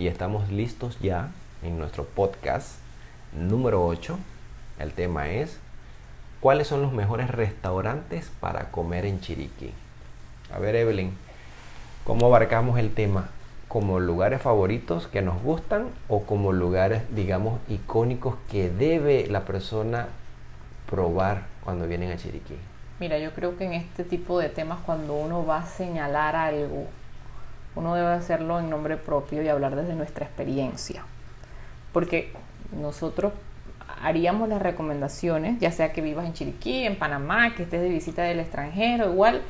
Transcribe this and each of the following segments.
y estamos listos ya en nuestro podcast número 8. El tema es ¿cuáles son los mejores restaurantes para comer en Chiriquí? A ver, Evelyn, ¿cómo abarcamos el tema? ¿Como lugares favoritos que nos gustan o como lugares, digamos, icónicos que debe la persona probar cuando vienen a Chiriquí? Mira, yo creo que en este tipo de temas cuando uno va a señalar algo, uno debe hacerlo en nombre propio y hablar desde nuestra experiencia. Porque nosotros haríamos las recomendaciones, ya sea que vivas en Chiriquí, en Panamá, que estés de visita del extranjero, igual,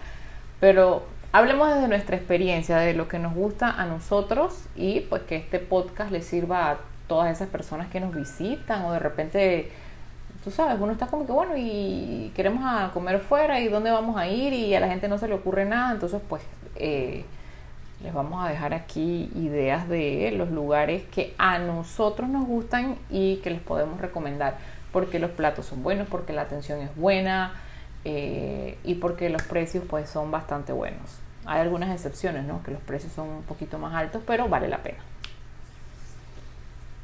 pero hablemos desde nuestra experiencia, de lo que nos gusta a nosotros y pues que este podcast le sirva a todas esas personas que nos visitan o de repente tú sabes, uno está como que bueno y queremos comer fuera y dónde vamos a ir y a la gente no se le ocurre nada, entonces pues eh, les vamos a dejar aquí ideas de los lugares que a nosotros nos gustan y que les podemos recomendar, porque los platos son buenos, porque la atención es buena eh, y porque los precios pues son bastante buenos. Hay algunas excepciones, ¿no? Que los precios son un poquito más altos, pero vale la pena.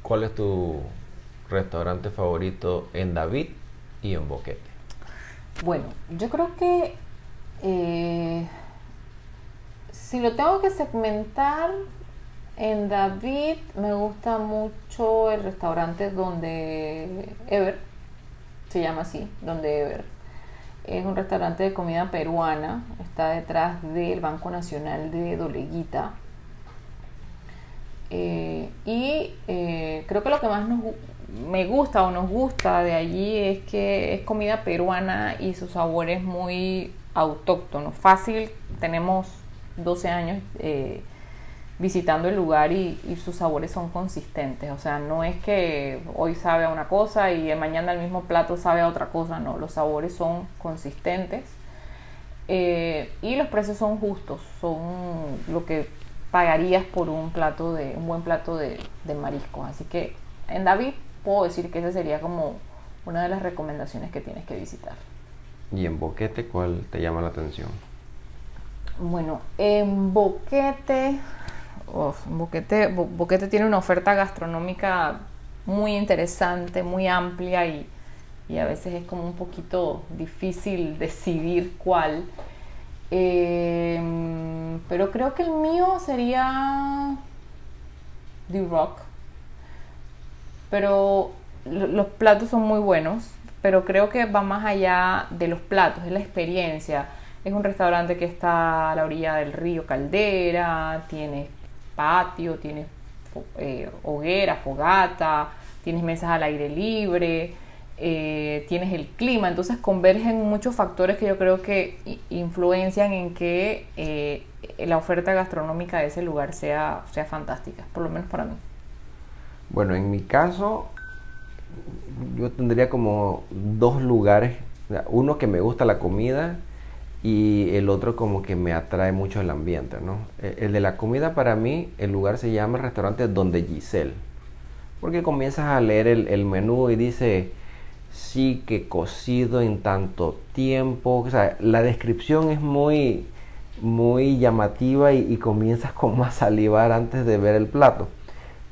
¿Cuál es tu restaurante favorito en David y en Boquete? Bueno, yo creo que eh, si lo tengo que segmentar, en David me gusta mucho el restaurante donde Ever, se llama así, donde Ever. Es un restaurante de comida peruana, está detrás del Banco Nacional de Doleguita. Eh, y eh, creo que lo que más nos, me gusta o nos gusta de allí es que es comida peruana y su sabor es muy autóctono, fácil. Tenemos 12 años eh, visitando el lugar y, sus sabores son consistentes. O sea, no es que hoy sabe a una cosa y mañana el mismo plato sabe a otra cosa, no, los sabores son consistentes. Eh, y los precios son justos, son lo que pagarías por un plato de un buen plato de, de mariscos. Así que en David puedo decir que esa sería como una de las recomendaciones que tienes que visitar. ¿Y en Boquete cuál te llama la atención? Bueno, en Boquete, Boquete, tiene una oferta gastronómica muy interesante, muy amplia y, a veces es como un poquito difícil decidir cuál. Em, pero creo que el mío sería The Rock. Pero los platos son muy buenos, pero creo que va más allá de los platos, es la experiencia es un restaurante que está a la orilla del río Caldera, tiene patio, tiene eh, hoguera, fogata, tienes mesas al aire libre, eh, tienes el clima, entonces convergen muchos factores que yo creo que influencian en que eh, la oferta gastronómica de ese lugar sea, sea fantástica, por lo menos para mí. Bueno, en mi caso, yo tendría como dos lugares, uno que me gusta la comida y el otro como que me atrae mucho el ambiente, ¿no? E, el de la comida para mí, el lugar se llama restaurante Donde Giselle, porque comienzas a leer el, menú y dice, sí que cocido en tanto tiempo, o sea, la descripción es muy, muy llamativa y, y comienzas como a salivar antes de ver el plato.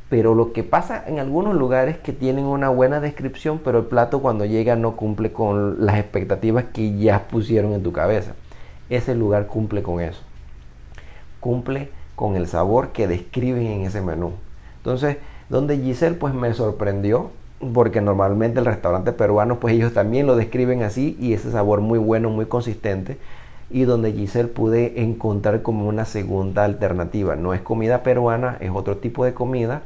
Pero lo que pasa en algunos lugares que tienen una buena descripción, pero el plato cuando llega no cumple con las expectativas que ya pusieron en tu cabeza ese lugar cumple con eso. Cumple con el sabor que describen en ese menú. Entonces, donde Giselle pues me sorprendió porque normalmente el restaurante peruano pues ellos también lo describen así y ese sabor muy bueno, muy consistente y donde Giselle pude encontrar como una segunda alternativa. No es comida peruana, es otro tipo de comida,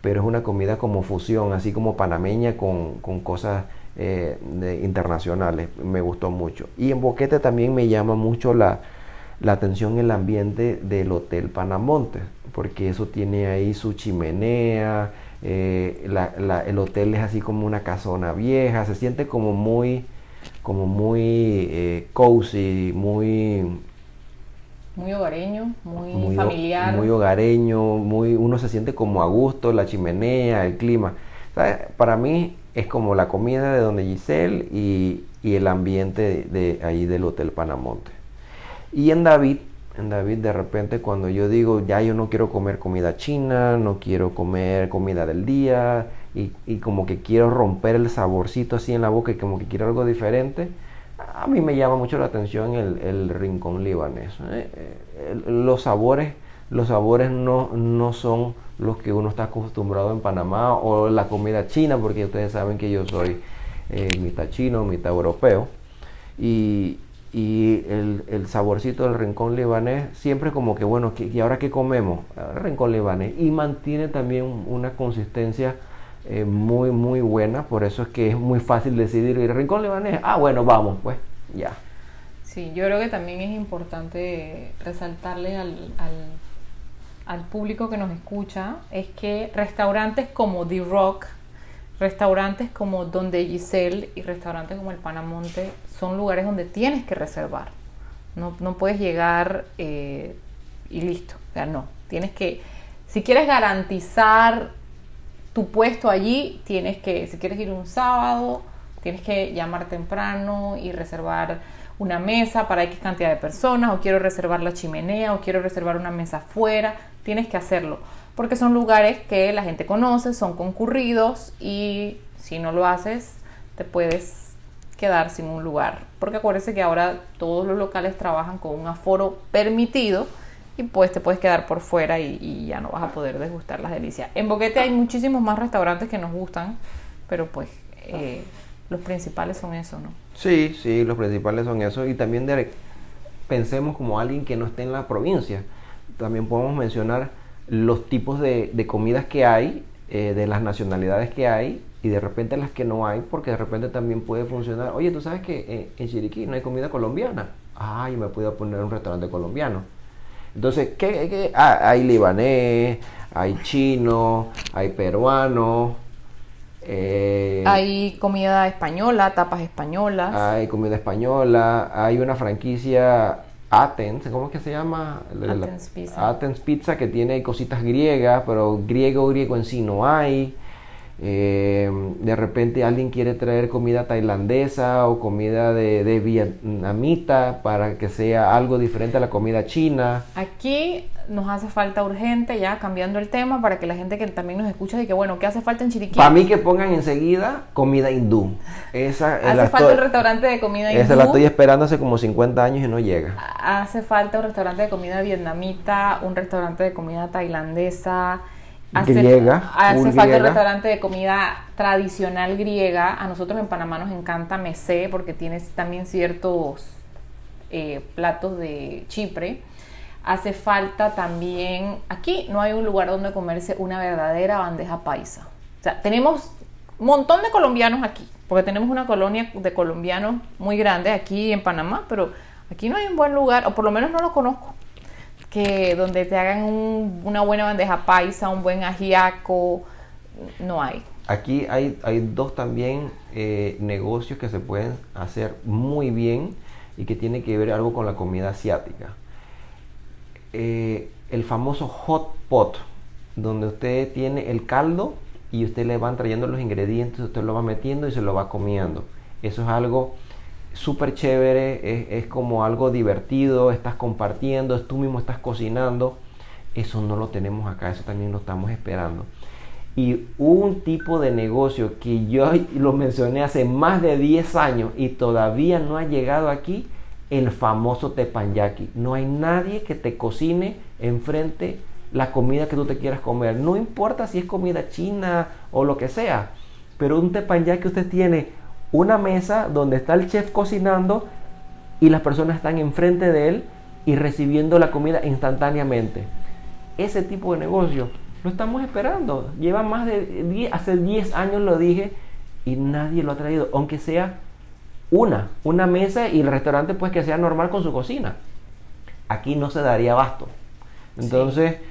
pero es una comida como fusión, así como panameña con, con cosas eh, internacionales. Me gustó mucho. Y en Boquete también me llama mucho la, la atención el ambiente del Hotel Panamonte, porque eso tiene ahí su chimenea, eh, el hotel es así como una casona vieja, se siente como muy, como muy eh, cozy, muy... Muy hogareño, muy, familiar. Muy hogareño, muy, uno se siente como a gusto, la chimenea, el clima. Para mí es como la comida de donde Giselle y, el ambiente de, ahí del Hotel Panamonte. Y en David David, de repente cuando yo digo, ya yo no quiero comer comida china, no quiero comer comida del día, y, y, como que quiero romper el saborcito así en la boca y como que quiero algo diferente, a mí me llama mucho la atención el, el rincón libanés. ¿eh? Eh, los sabores, los sabores no, no son los que uno está acostumbrado en Panamá o la comida china, porque ustedes saben que yo soy eh, mitad chino, mitad europeo. Y, y el, el, saborcito del rincón libanés siempre como que bueno, ¿y ahora qué comemos? Rincón libanés. Y mantiene también una consistencia eh, muy, muy buena, por eso es que es muy fácil decidir el rincón libanés. Ah, bueno, vamos, pues, ya. Sí, yo creo que también es importante resaltarle al, al, al público que nos escucha, es que restaurantes como The Rock, restaurantes como Donde Giselle y restaurantes como el Panamonte son lugares donde tienes que reservar. No, no puedes llegar eh, y listo. O sea, no. Tienes que, si quieres garantizar tu puesto allí, tienes que, si quieres ir un sábado, tienes que llamar temprano y reservar una mesa para X cantidad de personas, o quiero reservar la chimenea, o quiero reservar una mesa afuera, tienes que hacerlo, porque son lugares que la gente conoce, son concurridos y si no lo haces, te puedes quedar sin un lugar, porque acuérdense que ahora todos los locales trabajan con un aforo permitido, y pues te puedes quedar por fuera y, ya no vas a poder degustar las delicias. En Boquete hay muchísimos más restaurantes que nos gustan, pero pues eh, los principales son eso, ¿no? Sí, sí, los principales son eso y también pensemos como alguien que no esté en la provincia. También podemos mencionar los tipos de, comidas que hay, eh, de las nacionalidades que hay y de repente las que no hay, porque de repente también puede funcionar. Oye, tú sabes que en, en Chiriquí no hay comida colombiana. Ay, me puedo poner un restaurante colombiano entonces, ¿qué, ah, hay libanés, hay chino, hay peruano. Eh, hay comida española, tapas españolas. Hay comida española, hay una franquicia Athens, ¿cómo es que se llama? Athens Pizza. Athens Pizza que tiene cositas griegas, pero griego, griego en sí no hay. Eh, de repente alguien quiere traer comida tailandesa o comida de, de, vietnamita para que sea algo diferente a la comida china. Aquí nos hace falta urgente, ya cambiando el tema, para que la gente que también nos escucha que bueno, ¿qué hace falta en Chiriquí? Para mí que pongan enseguida comida hindú. Esa hace falta un restaurante de comida hindú. Esa la estoy esperando hace como 50 años y no llega. Hace falta un restaurante de comida vietnamita, un restaurante de comida tailandesa Hace, griega. Hace falta el restaurante de comida tradicional griega. A nosotros en Panamá nos encanta Mesé porque tiene también ciertos eh, platos de Chipre. Hace falta también, aquí no hay un lugar donde comerse una verdadera bandeja paisa. O sea, tenemos un montón de colombianos aquí, porque tenemos una colonia de colombianos muy grande aquí en Panamá, pero aquí no hay un buen lugar, o por lo menos no lo conozco que donde te hagan una buena bandeja paisa, un buen ajiaco, no hay. Aquí hay, hay dos también eh, negocios que se pueden hacer muy bien y que tiene que ver algo con la comida asiática. Eh, el famoso hot pot, donde usted tiene el caldo y usted le van trayendo los ingredientes, usted lo va metiendo y se lo va comiendo. Eso es algo súper chévere, es, como algo divertido, estás compartiendo, tú mismo estás cocinando. Eso no lo tenemos acá, eso también lo estamos esperando. Y un tipo de negocio que yo lo mencioné hace más de 10 años y todavía no ha llegado aquí, el famoso tepanyaki. No hay nadie que te cocine enfrente la comida que tú te quieras comer. No importa si es comida china o lo que sea, pero un tepanyaki usted tiene una mesa donde está el chef cocinando y las personas están enfrente de él y recibiendo la comida instantáneamente. Ese tipo de negocio lo estamos esperando. Lleva más de 10, hace 10 años lo dije y nadie lo ha traído, aunque sea una, una mesa y el restaurante pues que sea normal con su cocina. Aquí no se daría abasto. Entonces, sí.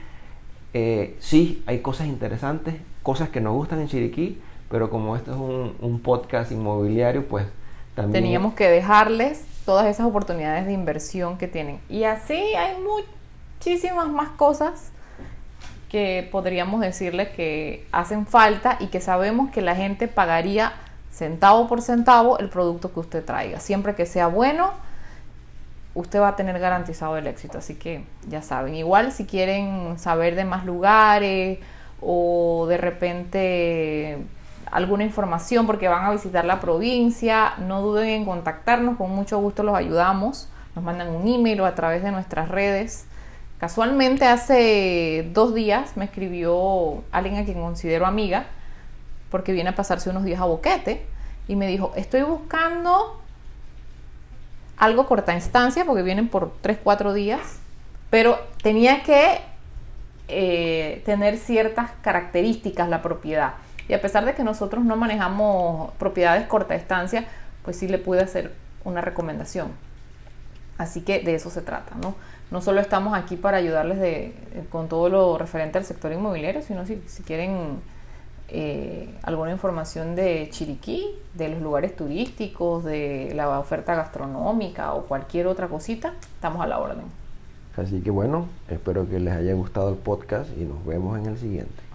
Eh, sí, hay cosas interesantes, cosas que nos gustan en Chiriquí, pero como esto es un, podcast inmobiliario, pues también... Teníamos que dejarles todas esas oportunidades de inversión que tienen. Y así hay muchísimas más cosas que podríamos decirles que hacen falta y que sabemos que la gente pagaría centavo por centavo el producto que usted traiga. Siempre que sea bueno, usted va a tener garantizado el éxito. Así que ya saben, igual si quieren saber de más lugares o de repente alguna información porque van a visitar la provincia, no duden en contactarnos, con mucho gusto los ayudamos. Nos mandan un email o a través de nuestras redes. Casualmente hace dos días me escribió alguien a quien considero amiga porque viene a pasarse unos días a Boquete y me dijo, estoy buscando algo corta instancia porque vienen por 3, 4 días, pero tenía que eh, tener ciertas características la propiedad. Y a pesar de que nosotros no manejamos propiedades corta estancia, pues sí le pude hacer una recomendación. Así que de eso se trata, ¿no? No solo estamos aquí para ayudarles de, con todo lo referente al sector inmobiliario, sino si, si quieren eh, alguna información de Chiriquí, de los lugares turísticos, de la oferta gastronómica o cualquier otra cosita, estamos a la orden. Así que bueno, espero que les haya gustado el podcast y nos vemos en el siguiente.